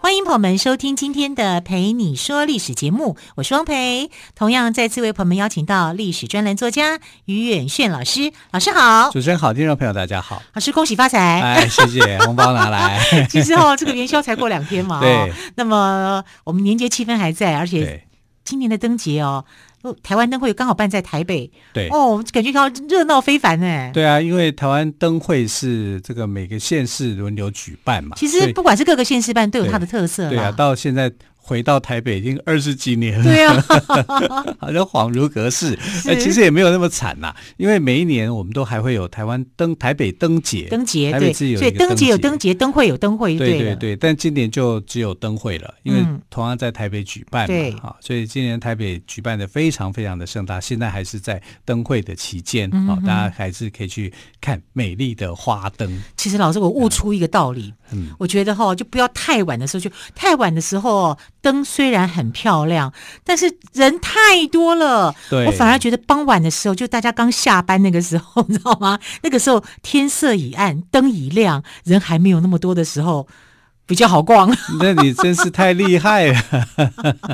欢迎朋友们收听今天的《陪你说历史》节目，我是汪培。同样再次为朋友们邀请到历史专栏作家于远炫老师，老师好。主持人好，听众朋友大家好。老师恭喜发财！哎，谢谢，红包拿来。其实哦，这个元宵才过两天嘛，对。那么我们年节气氛还在，而且今年的灯节哦。台湾灯会刚好办在台北，对哦，感觉到热闹非凡哎。对啊，因为台湾灯会是这个每个县市轮流举办嘛。其实不管是各个县市办，都有它的特色。对啊，到现在。回到台北已经二十几年了，对啊，好像恍如隔世。哎，其实也没有那么惨呐，因为每一年我们都还会有台湾灯、台北灯节、灯节，台北自己有一个灯节，所以灯节有灯节，灯会有灯会，对。对对。但今年就只有灯会了，因为同样在台北举办嘛，哈，所以今年台北举办的非常非常的盛大。现在还是在灯会的期间，好，大家还是可以去看美丽的花灯。其实老师，我悟出一个道理，嗯，我觉得哈，就不要太晚的时候，就太晚的时候。灯虽然很漂亮，但是人太多了。对，我反而觉得傍晚的时候，就大家刚下班那个时候，你知道吗？那个时候天色已暗，灯已亮，人还没有那么多的时候。比较好逛，那你真是太厉害了。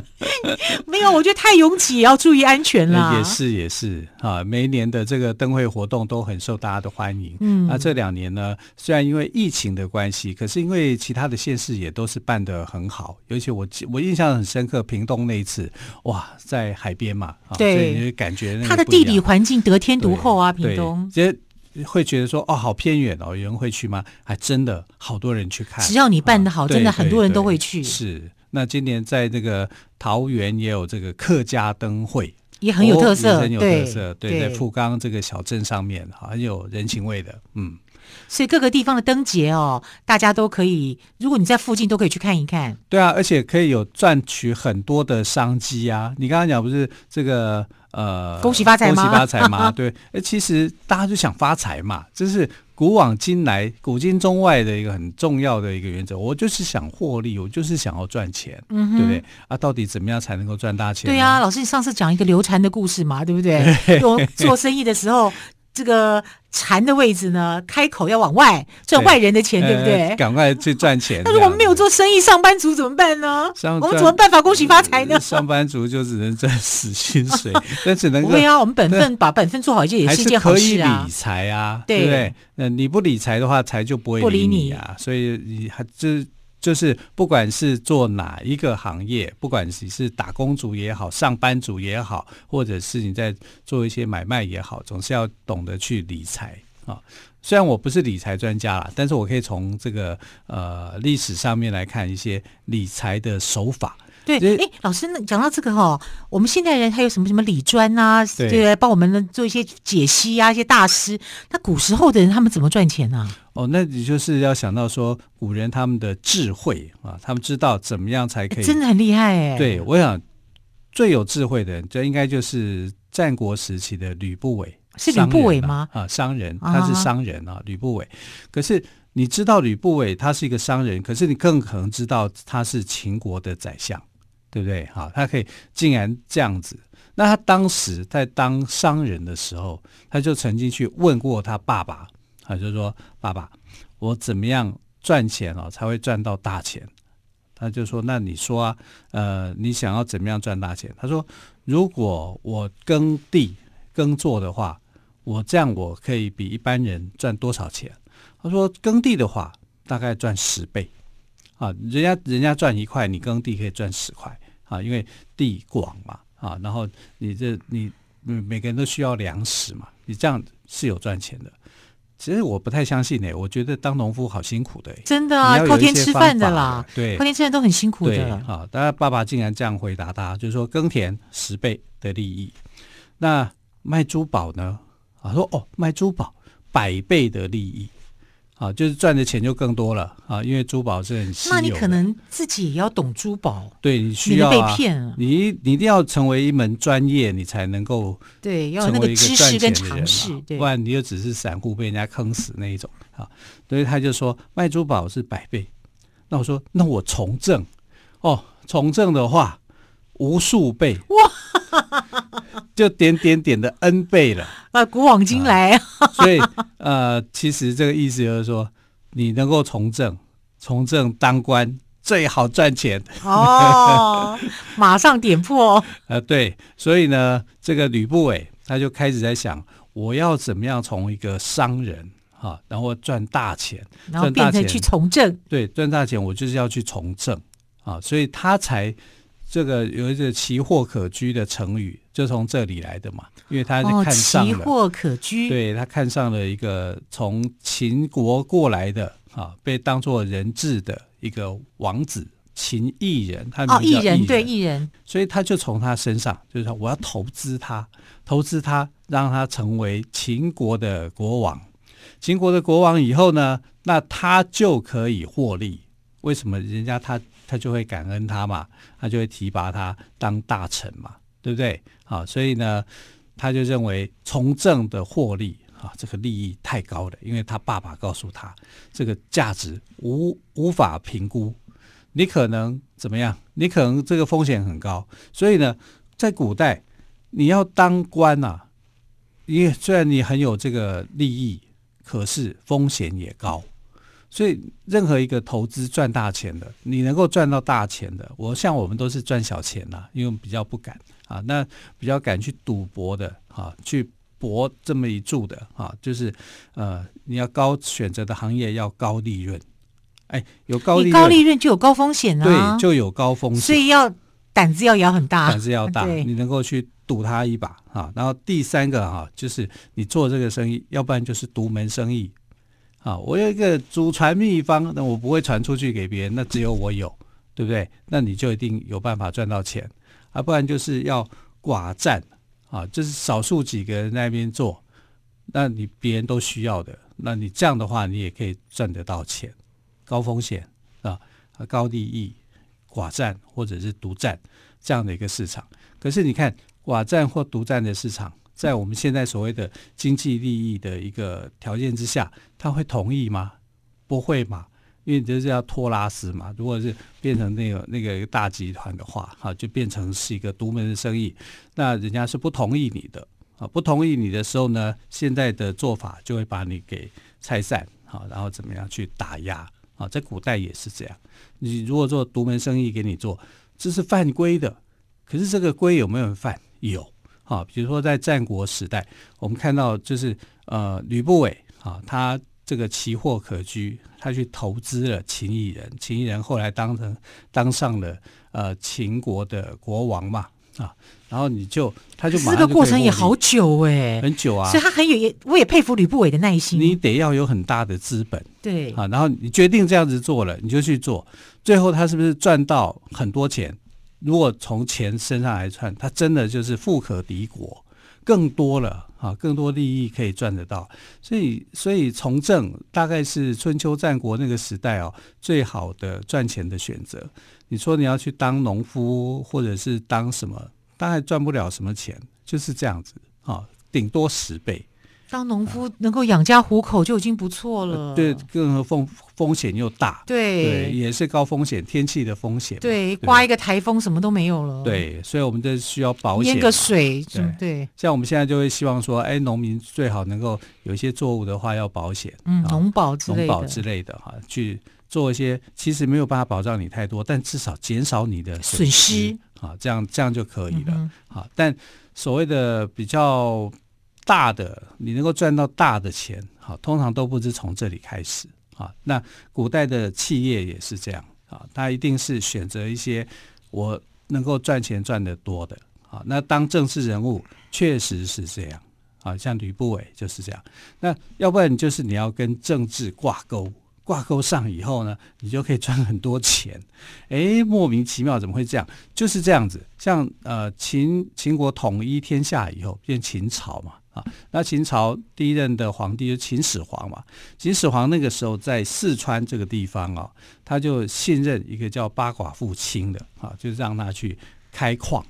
没有，我觉得太拥挤，也要注意安全了。也是也是啊，每一年的这个灯会活动都很受大家的欢迎。嗯，那这两年呢，虽然因为疫情的关系，可是因为其他的县市也都是办得很好。尤其我我印象很深刻，屏东那一次，哇，在海边嘛，对，所以你就感觉它的地理环境得天独厚啊，屏东。会觉得说哦，好偏远哦，有人会去吗？还真的好多人去看。只要你办得好，啊、真的很多人都会去。是，那今年在这个桃园也有这个客家灯会，也很有特色，哦、很有特色。对，对对在富冈这个小镇上面，很有人情味的。嗯，所以各个地方的灯节哦，大家都可以，如果你在附近都可以去看一看。对啊，而且可以有赚取很多的商机啊。你刚刚讲不是这个？呃，恭喜发财吗？恭喜发财吗？对，哎，其实大家就想发财嘛，这是古往今来、古今中外的一个很重要的一个原则。我就是想获利，我就是想要赚钱，嗯，对不对？啊，到底怎么样才能够赚大钱？对呀、啊，老师，你上次讲一个流禅的故事嘛，对不对？做做生意的时候。这个禅的位置呢，开口要往外赚外人的钱，对，对不对？赶快去赚钱。但是我们没有做生意，上班族怎么办呢？我们怎么办法恭喜发财呢？上班族就只能赚死薪水，但只能不会啊。我们本分把本分做好一件也是一件好事啊。可以理财啊，对不对？那你不理财的话，财就不会理你啊。所以你还就。就是不管是做哪一个行业，不管你是打工族也好，上班族也好，或者是你在做一些买卖也好，总是要懂得去理财啊。虽然我不是理财专家啦，但是我可以从这个呃历史上面来看一些理财的手法。对，哎，老师，那讲到这个哈、哦，我们现代人还有什么什么理专啊，对，对，帮我们做一些解析啊，一些大师。那古时候的人他们怎么赚钱呢、啊？哦，那你就是要想到说古人他们的智慧啊，他们知道怎么样才可以，真的很厉害哎。对，我想最有智慧的人，这应该就是战国时期的吕不韦，是吕不韦吗？啊，商人，他是商人啊，吕不韦。可是你知道吕不韦他是一个商人，可是你更可能知道他是秦国的宰相。对不对？好，他可以竟然这样子。那他当时在当商人的时候，他就曾经去问过他爸爸，他就说：“爸爸，我怎么样赚钱哦才会赚到大钱？”他就说：“那你说啊，呃，你想要怎么样赚大钱？”他说：“如果我耕地耕作的话，我这样我可以比一般人赚多少钱？”他说：“耕地的话，大概赚十倍啊，人家人家赚一块，你耕地可以赚十块。”啊，因为地广嘛，啊，然后你这你每个人都需要粮食嘛，你这样是有赚钱的。其实我不太相信呢、欸，我觉得当农夫好辛苦的、欸，真的啊，靠天吃饭的啦，对，靠天吃饭都很辛苦的。对，啊，大家爸爸竟然这样回答他，就是说耕田十倍的利益，那卖珠宝呢？啊，说哦，卖珠宝百倍的利益。啊，就是赚的钱就更多了啊，因为珠宝是很稀有的。那你可能自己也要懂珠宝，对，你需要、啊、被骗你你一定要成为一门专业，你才能够对，要那个知识跟常识，对，不然你就只是散户被人家坑死那一种啊。所以他就说卖珠宝是百倍，那我说那我从政哦，从政的话无数倍哇，就点点点的 N 倍了。把古往今来，啊，所以呃，其实这个意思就是说，你能够从政，从政当官最好赚钱哦。马上点破，呃，对，所以呢，这个吕不韦他就开始在想，我要怎么样从一个商人啊，然后赚大钱，然后变成去从政，对，赚大钱，我就是要去从政啊，所以他才。这个有一个奇货可居的成语，就从这里来的嘛，因为他是看上了，奇货可居，对，他看上了一个从秦国过来的啊，被当做人质的一个王子秦异人，他名叫异人，对异人，所以他就从他身上，就是说我要投资他，投资他，让他成为秦国的国王。秦国的国王以后呢，那他就可以获利。为什么人家他？他就会感恩他嘛，他就会提拔他当大臣嘛，对不对？好，所以呢，他就认为从政的获利啊，这个利益太高了，因为他爸爸告诉他，这个价值无无法评估，你可能怎么样？你可能这个风险很高，所以呢，在古代你要当官啊，你虽然你很有这个利益，可是风险也高。所以，任何一个投资赚大钱的，你能够赚到大钱的，我像我们都是赚小钱呐，因为我们比较不敢啊，那比较敢去赌博的啊，去搏这么一注的啊，就是呃，你要高选择的行业要高利润，哎，有高利润，高利润就有高风险啊，对，就有高风险，所以要胆子要摇很大，胆子要大，你能够去赌他一把啊。然后第三个啊，就是你做这个生意，要不然就是独门生意。啊，我有一个祖传秘方，那我不会传出去给别人，那只有我有，对不对？那你就一定有办法赚到钱，啊，不然就是要寡占，啊，就是少数几个人那边做，那你别人都需要的，那你这样的话，你也可以赚得到钱，高风险啊，高利益，寡占或者是独占这样的一个市场。可是你看，寡占或独占的市场。在我们现在所谓的经济利益的一个条件之下，他会同意吗？不会嘛，因为这是要托拉斯嘛。如果是变成那个那个一个大集团的话，哈，就变成是一个独门的生意，那人家是不同意你的啊。不同意你的时候呢，现在的做法就会把你给拆散，好，然后怎么样去打压啊？在古代也是这样。你如果做独门生意给你做，这是犯规的。可是这个规有没有人犯？有。啊，比如说在战国时代，我们看到就是呃吕不韦啊，他这个奇货可居，他去投资了秦异人，秦异人后来当成当上了呃秦国的国王嘛啊，然后你就他就马上就这个过程也好久哎、欸，很久啊，所以他很有也，我也佩服吕不韦的耐心。你得要有很大的资本，对啊，然后你决定这样子做了，你就去做，最后他是不是赚到很多钱？如果从钱身上来算，他真的就是富可敌国，更多了啊，更多利益可以赚得到。所以，所以从政大概是春秋战国那个时代哦，最好的赚钱的选择。你说你要去当农夫，或者是当什么，大概赚不了什么钱，就是这样子啊，顶多十倍。当农夫能够养家糊口就已经不错了。呃、对，更何况风险又大。对，对，也是高风险，天气的风险。对，刮一个台风什么都没有了。对，所以我们这需要保险。淹个水，对，对。像我们现在就会希望说，哎，农民最好能够有一些作物的话要保险，嗯，农保之类的，农保之类的哈，去做一些其实没有办法保障你太多，但至少减少你的损失啊，这样这样就可以了。嗯、好，但所谓的比较。大的，你能够赚到大的钱，好，通常都不是从这里开始啊。那古代的企业也是这样啊，他一定是选择一些我能够赚钱赚得多的啊。那当政治人物确实是这样啊，像吕不韦就是这样。那要不然就是你要跟政治挂钩，挂钩上以后呢，你就可以赚很多钱。哎，莫名其妙，怎么会这样？就是这样子。像呃，秦秦国统一天下以后，变秦朝嘛，啊，那秦朝第一任的皇帝就是秦始皇嘛。秦始皇那个时候在四川这个地方啊，他就信任一个叫八寡妇卿的啊，就让他去开矿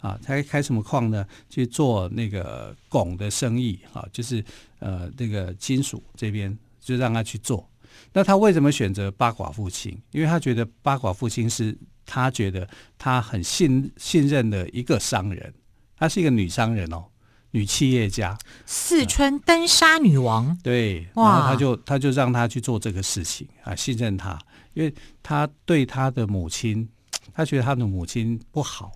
啊，他开什么矿呢？去做那个汞的生意啊，就是呃那个金属这边就让他去做。那他为什么选择八寡妇卿？因为他觉得八寡妇卿是他觉得他很信信任的一个商人，她是一个女商人哦，女企业家，四川登沙女王。嗯、对，然后他就他就让他去做这个事情啊，信任他，因为他对他的母亲，他觉得他的母亲不好。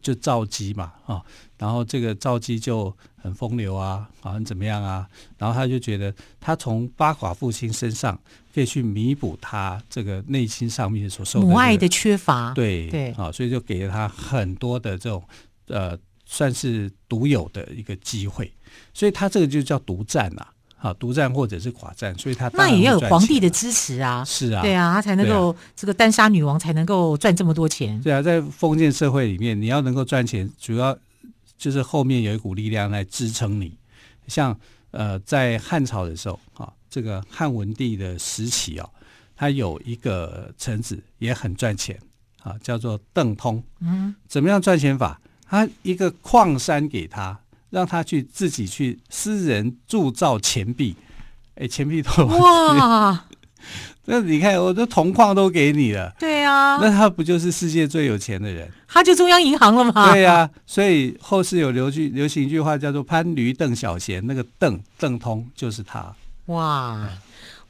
就赵姬嘛，啊，然后这个赵姬就很风流啊，好像怎么样啊？然后他就觉得他从八寡父亲身上可以去弥补他这个内心上面所受的、这个、母爱的缺乏，对对啊，所以就给了他很多的这种呃，算是独有的一个机会，所以他这个就叫独占啊。啊，独占或者是寡占，所以他那也要有皇帝的支持啊，是啊，对啊，他才能够、啊、这个单杀女王才能够赚这么多钱。对啊，在封建社会里面，你要能够赚钱，主要就是后面有一股力量来支撑你。像呃，在汉朝的时候啊，这个汉文帝的时期啊，他有一个臣子也很赚钱啊，叫做邓通。嗯，怎么样赚钱法？他一个矿山给他。让他去自己去私人铸造钱币，哎，钱币都哇！那你看，我的铜矿都给你了，对啊，那他不就是世界最有钱的人？他就中央银行了吗？对呀、啊，所以后世有流句流行一句话叫做“潘驴邓小闲”，那个邓邓通就是他。哇！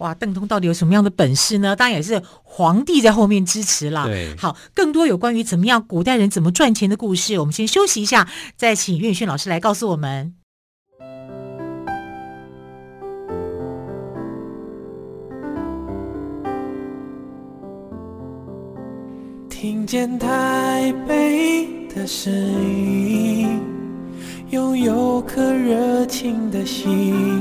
哇，邓通到底有什么样的本事呢？当然也是皇帝在后面支持啦。对，好，更多有关于怎么样古代人怎么赚钱的故事，我们先休息一下，再请岳轩老师来告诉我们。听见台北的声音，拥有颗热情的心。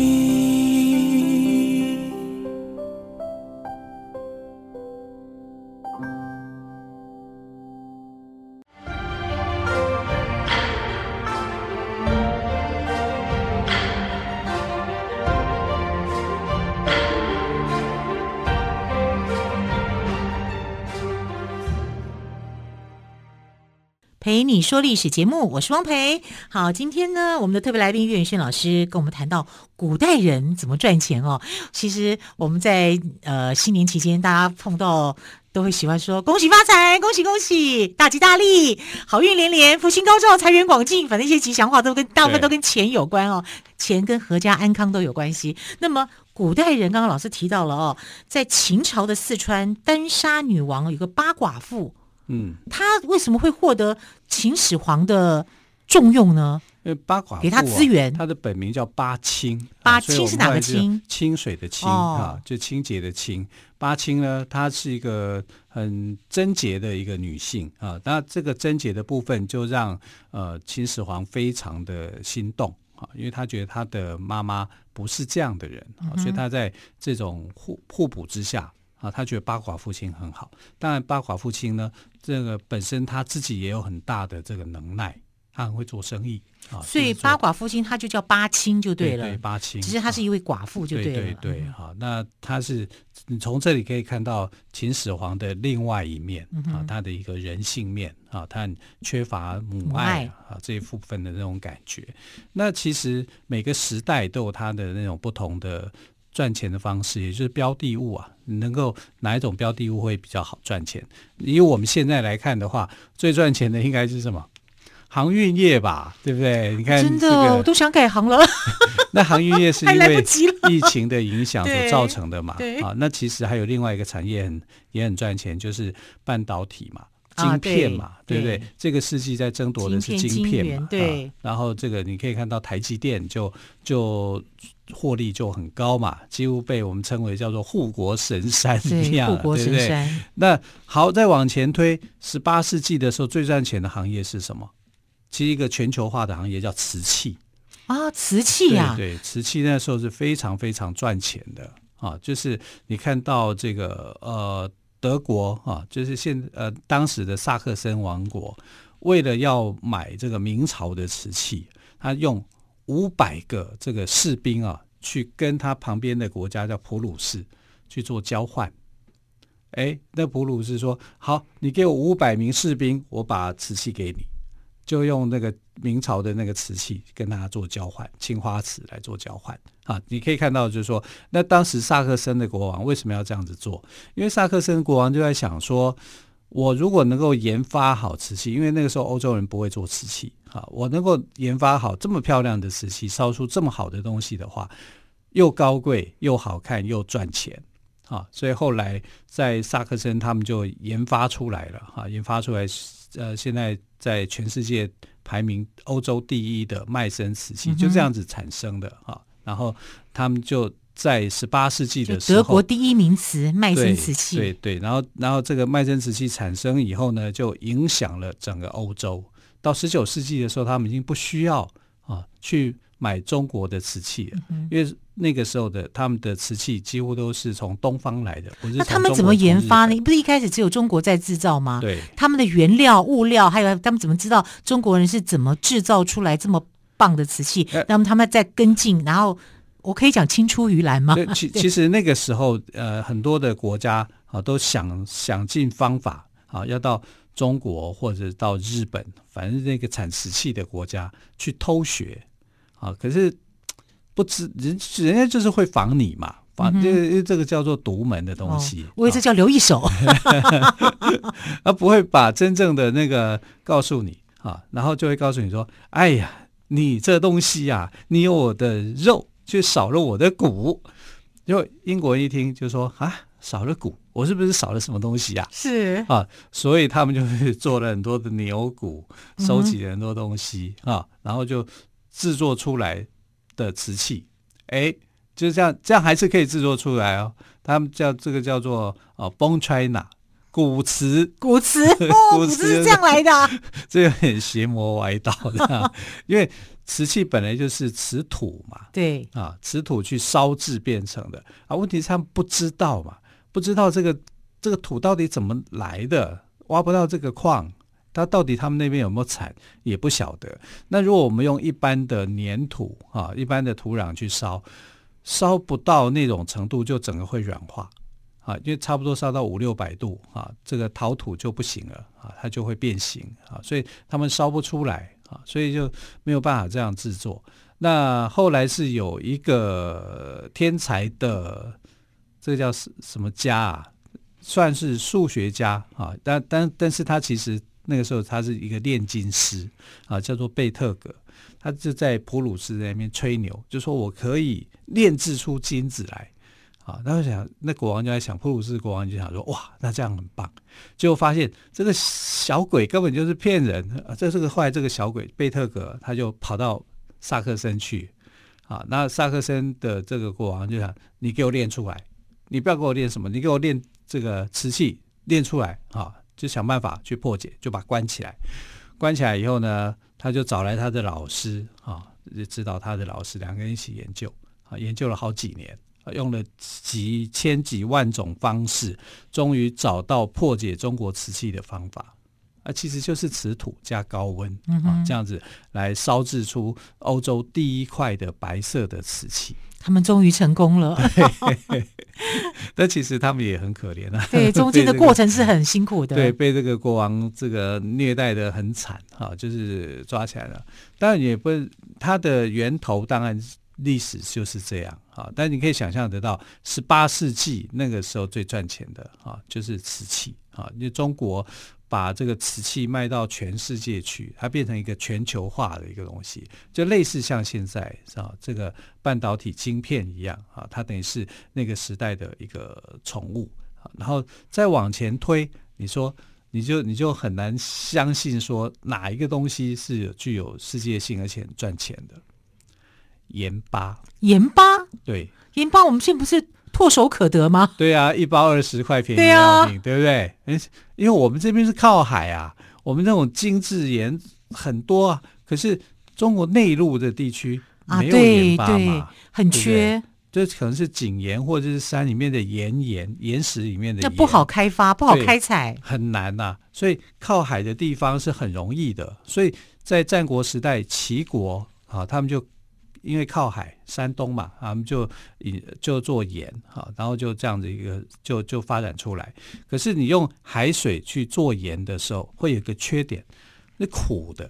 说历史节目，我是汪培。好，今天呢，我们的特别来宾岳云轩老师跟我们谈到古代人怎么赚钱哦。其实我们在呃新年期间，大家碰到都会喜欢说恭喜发财，恭喜恭喜，大吉大利，好运连连，福星高照，财源广进。反正一些吉祥话都跟大部分都跟钱有关哦，钱跟阖家安康都有关系。那么古代人，刚刚老师提到了哦，在秦朝的四川丹沙女王有个八寡妇。嗯，他为什么会获得秦始皇的重用呢？因为八寡给他资源，他的本名叫八清。八清是哪个清？清水的清、哦、啊，就清洁的清。八清呢，她是一个很贞洁的一个女性啊。那这个贞洁的部分，就让呃秦始皇非常的心动啊，因为他觉得他的妈妈不是这样的人啊，所以他在这种互互补之下。啊，他觉得八寡父亲很好。当然，八寡父亲呢，这个本身他自己也有很大的这个能耐，他很会做生意啊。所以八寡父亲他就叫八卿就对了。八卿。其实他是一位寡妇就对了。对对对，好，那他是你从这里可以看到秦始皇的另外一面啊，他的一个人性面啊，他很缺乏母爱啊这一部分的那种感觉。那其实每个时代都有他的那种不同的。赚钱的方式，也就是标的物啊，你能够哪一种标的物会比较好赚钱？以我们现在来看的话，最赚钱的应该是什么？航运业吧，对不对？你看、这个，真的，我都想改行了。那航运业是因为疫情的影响所造成的嘛？啊，那其实还有另外一个产业很也很赚钱，就是半导体嘛。晶片嘛，啊、对不对，对？这个世纪在争夺的是晶片嘛，对、啊。然后这个你可以看到台积电就就获利就很高嘛，几乎被我们称为叫做护国神山一样，护国神山。对对，那好，再往前推，十八世纪的时候最赚钱的行业是什么？其实一个全球化的行业叫瓷器啊，瓷器呀、啊，对，对，瓷器那时候是非常非常赚钱的啊，就是你看到这个呃。德国啊，就是现呃当时的萨克森王国，为了要买这个明朝的瓷器，他用五百个这个士兵啊，去跟他旁边的国家叫普鲁士去做交换。哎，那普鲁士说：“好，你给我五百名士兵，我把瓷器给你。”就用那个明朝的那个瓷器跟他做交换，青花瓷来做交换啊！你可以看到，就是说，那当时萨克森的国王为什么要这样子做？因为萨克森国王就在想说，我如果能够研发好瓷器，因为那个时候欧洲人不会做瓷器啊，我能够研发好这么漂亮的瓷器，烧出这么好的东西的话，又高贵又好看又赚钱啊！所以后来在萨克森他们就研发出来了啊，研发出来。呃，现在在全世界排名欧洲第一的麦森瓷器，就这样子产生的啊。然后他们就在十八世纪的时候，德国第一名瓷麦森瓷器，对对，对。然后，然后这个麦森瓷器产生以后呢，就影响了整个欧洲。到十九世纪的时候，他们已经不需要啊去。买中国的瓷器，因为那个时候的他们的瓷器几乎都是从东方来的。那他们怎么研发呢？不是一开始只有中国在制造吗？对，他们的原料、物料，还有他们怎么知道中国人是怎么制造出来这么棒的瓷器？那么他们在跟进，然后我可以讲青出于蓝吗？其其实那个时候，呃，很多的国家啊都想想尽方法啊，要到中国或者到日本，反正那个产石器的国家去偷学。啊，可是不知人人家就是会防你嘛，防这个这个叫做独门的东西，我以为这叫留一手，而不会把真正的那个告诉你啊，然后就会告诉你说，哎呀，你这东西呀、啊，你有我的肉，却少了我的骨。就英国人一听就说啊，少了骨，我是不是少了什么东西呀、啊？是啊，所以他们就是做了很多的牛骨，收集了很多东西、嗯、啊，然后就。制作出来的瓷器，哎，就是这样，这样还是可以制作出来哦。他们叫这个叫做啊，bone china 骨瓷，骨瓷，骨瓷是这样来的、啊，这有点邪魔歪道的。因为瓷器本来就是瓷土嘛，对啊，瓷土去烧制变成的啊。问题是他们不知道嘛，不知道这个这个土到底怎么来的，挖不到这个矿。它到底他们那边有没有产也不晓得。那如果我们用一般的粘土啊，一般的土壤去烧，烧不到那种程度，就整个会软化啊，因为差不多烧到五六百度啊，这个陶土就不行了啊，它就会变形啊，所以他们烧不出来啊，所以就没有办法这样制作。那后来是有一个天才的，这个叫什什么家啊？算是数学家啊，但但但是他其实。那个时候他是一个炼金师啊，叫做贝特格，他就在普鲁士那边吹牛，就说我可以炼制出金子来啊。他就想，那国王就在想，普鲁士国王就想说，哇，那这样很棒。结果发现这个小鬼根本就是骗人。啊、这是个后来这个小鬼贝特格他就跑到萨克森去啊。那萨克森的这个国王就想，你给我炼出来，你不要给我练什么，你给我练这个瓷器练出来啊。就想办法去破解，就把关起来。关起来以后呢，他就找来他的老师啊，就指导他的老师，两个人一起研究啊，研究了好几年，用了几千几万种方式，终于找到破解中国瓷器的方法。啊，其实就是瓷土加高温啊，这样子来烧制出欧洲第一块的白色的瓷器。他们终于成功了，但其实他们也很可怜啊。对，中间的过程是很辛苦的。对，被这个国王这个虐待的很惨哈，就是抓起来了。当然也不是它的源头，当然历史就是这样啊。但你可以想象得到，十八世纪那个时候最赚钱的啊，就是瓷器啊，因为中国。把这个瓷器卖到全世界去，它变成一个全球化的一个东西，就类似像现在啊这个半导体晶片一样啊，它等于是那个时代的一个宠物啊。然后再往前推，你说你就你就很难相信说哪一个东西是有具有世界性而且赚钱的。盐巴，盐巴，对，盐巴，我们现在不是唾手可得吗？对啊，一包二十块，便宜要命，对不对？因为我们这边是靠海啊，我们那种精致盐很多啊，可是中国内陆的地区没有盐巴嘛，啊、对对很缺。这可能是井盐或者是山里面的岩盐、岩石里面的盐，那不好开发，不好开采，很难呐、啊。所以靠海的地方是很容易的。所以在战国时代，齐国啊，他们就因为靠海，山东嘛，他们就以就做盐啊，然后就这样子一个就就发展出来。可是你用海水去做盐的时候，会有个缺点，那苦的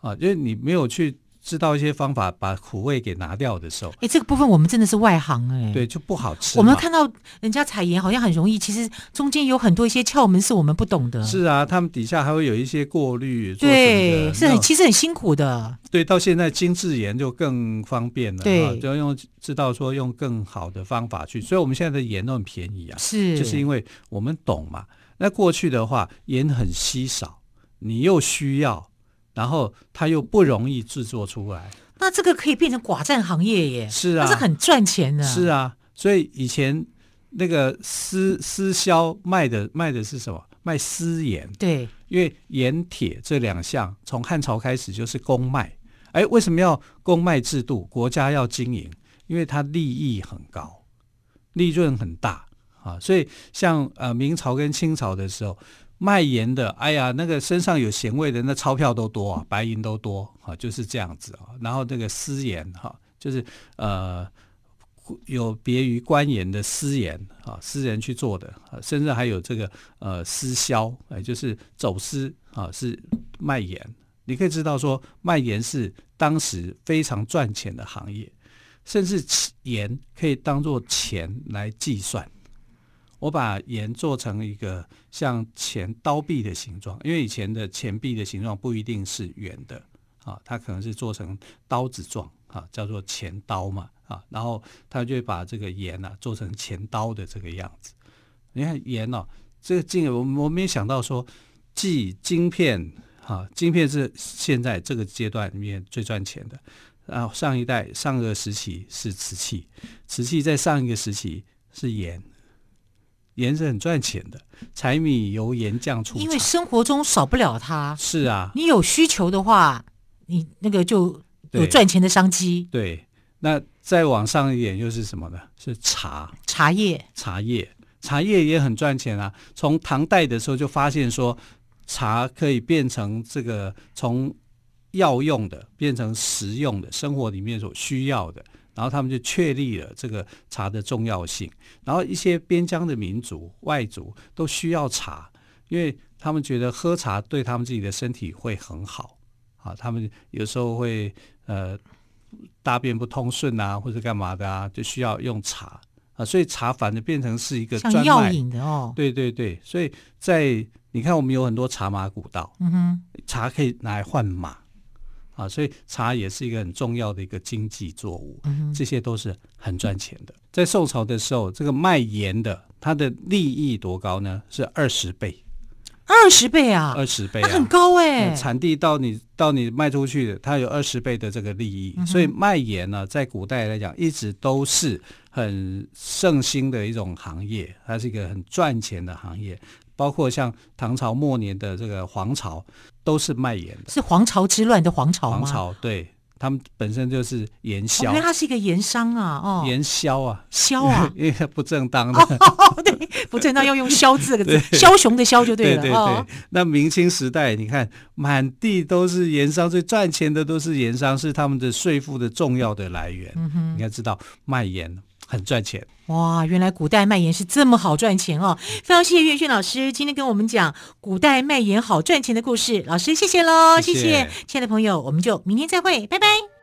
啊，因为你没有去。知道一些方法把苦味给拿掉的时候，哎，这个部分我们真的是外行哎，对，就不好吃。我们看到人家采盐好像很容易，其实中间有很多一些窍门是我们不懂的。是啊，他们底下还会有一些过滤，对，是很其实很辛苦的。对，到现在精致盐就更方便了，对，就要用知道说用更好的方法去，所以我们现在的盐都很便宜啊，是，就是因为我们懂嘛。那过去的话，盐很稀少，你又需要，然后它又不容易制作出来。那这个可以变成寡占行业耶，是啊，它是很赚钱的。是啊，所以以前那个私私销卖的卖的是什么？卖私盐。对，因为盐铁这两项从汉朝开始就是公卖。哎，为什么要公卖制度？国家要经营，因为它利益很高，利润很大啊。所以像呃明朝跟清朝的时候。卖盐的，哎呀，那个身上有咸味的，那钞票都多啊，白银都多啊，就是这样子啊。然后那个私盐哈，就是呃有别于官盐的私盐啊，私人去做的，甚至还有这个呃私销，哎，就是走私啊，是卖盐。你可以知道说，卖盐是当时非常赚钱的行业，甚至盐可以当做钱来计算。我把盐做成一个像钱刀币的形状，因为以前的钱币的形状不一定是圆的啊，它可能是做成刀子状啊，叫做钱刀嘛啊，然后他就把这个盐啊做成钱刀的这个样子。你看盐哦，这个金我我没想到说，继晶片啊，晶片是现在这个阶段里面最赚钱的，然后上一代上个时期是瓷器，瓷器在上一个时期是盐。盐是很赚钱的，柴米油盐酱醋茶，因为生活中少不了它。是啊，你有需求的话，你那个就有赚钱的商机。对，那再往上一点又是什么呢？是茶，茶叶，茶叶，茶叶也很赚钱啊。从唐代的时候就发现说，茶可以变成这个从药用的变成食用的，生活里面所需要的。然后他们就确立了这个茶的重要性，然后一些边疆的民族、外族都需要茶，因为他们觉得喝茶对他们自己的身体会很好啊。他们有时候会呃大便不通顺啊，或者干嘛的啊，就需要用茶啊。所以茶反而变成是一个专卖药饮的哦。对对对，所以在你看，我们有很多茶马古道，嗯哼，茶可以拿来换马。啊，所以茶也是一个很重要的一个经济作物，嗯、这些都是很赚钱的。在宋朝的时候，这个卖盐的，它的利益多高呢？是二十倍，二十倍啊，二十倍、啊，很高哎、欸。产地到你到你卖出去的，它有二十倍的这个利益，嗯、所以卖盐呢，在古代来讲，一直都是很盛行的一种行业，它是一个很赚钱的行业。包括像唐朝末年的这个黄巢，都是卖盐的。是黄巢之乱的黄巢吗？黄巢，对，他们本身就是盐销。因为他是一个盐商啊，哦，盐销啊，销啊，因为它不正当的。哦，对，不正当要用“销”字这个字，枭雄的“枭”就对了。对对对，哦、那明清时代，你看满地都是盐商，最赚钱的都是盐商，是他们的税赋的重要的来源。嗯哼，你要知道卖盐。很赚钱哇！原来古代卖盐是这么好赚钱哦！非常谢谢岳轩老师今天跟我们讲古代卖盐好赚钱的故事，老师谢谢喽，谢谢，谢谢亲爱的朋友，我们就明天再会，拜拜。